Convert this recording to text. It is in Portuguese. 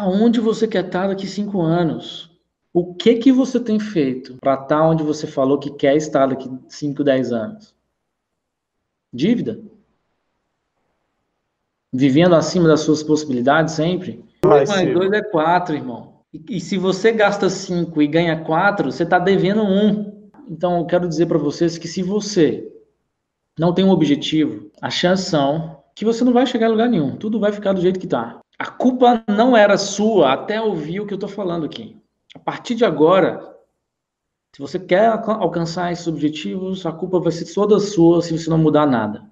Aonde você quer estar daqui cinco anos? O que que você tem feito para estar onde você falou que quer estar daqui 5, 10 anos? Dívida? Vivendo acima das suas possibilidades sempre? 2 mais 2 é 4, irmão. E, e, se você gasta 5 e ganha 4, você está devendo 1. Um. Então, eu quero dizer para vocês que se você não tem um objetivo, a chance são que você não vai chegar a lugar nenhum. Tudo vai ficar do jeito que está. A culpa não era sua até ouvir o que eu estou falando aqui. A partir de agora, se você quer alcançar esses objetivos, a culpa vai ser toda sua se você não mudar nada.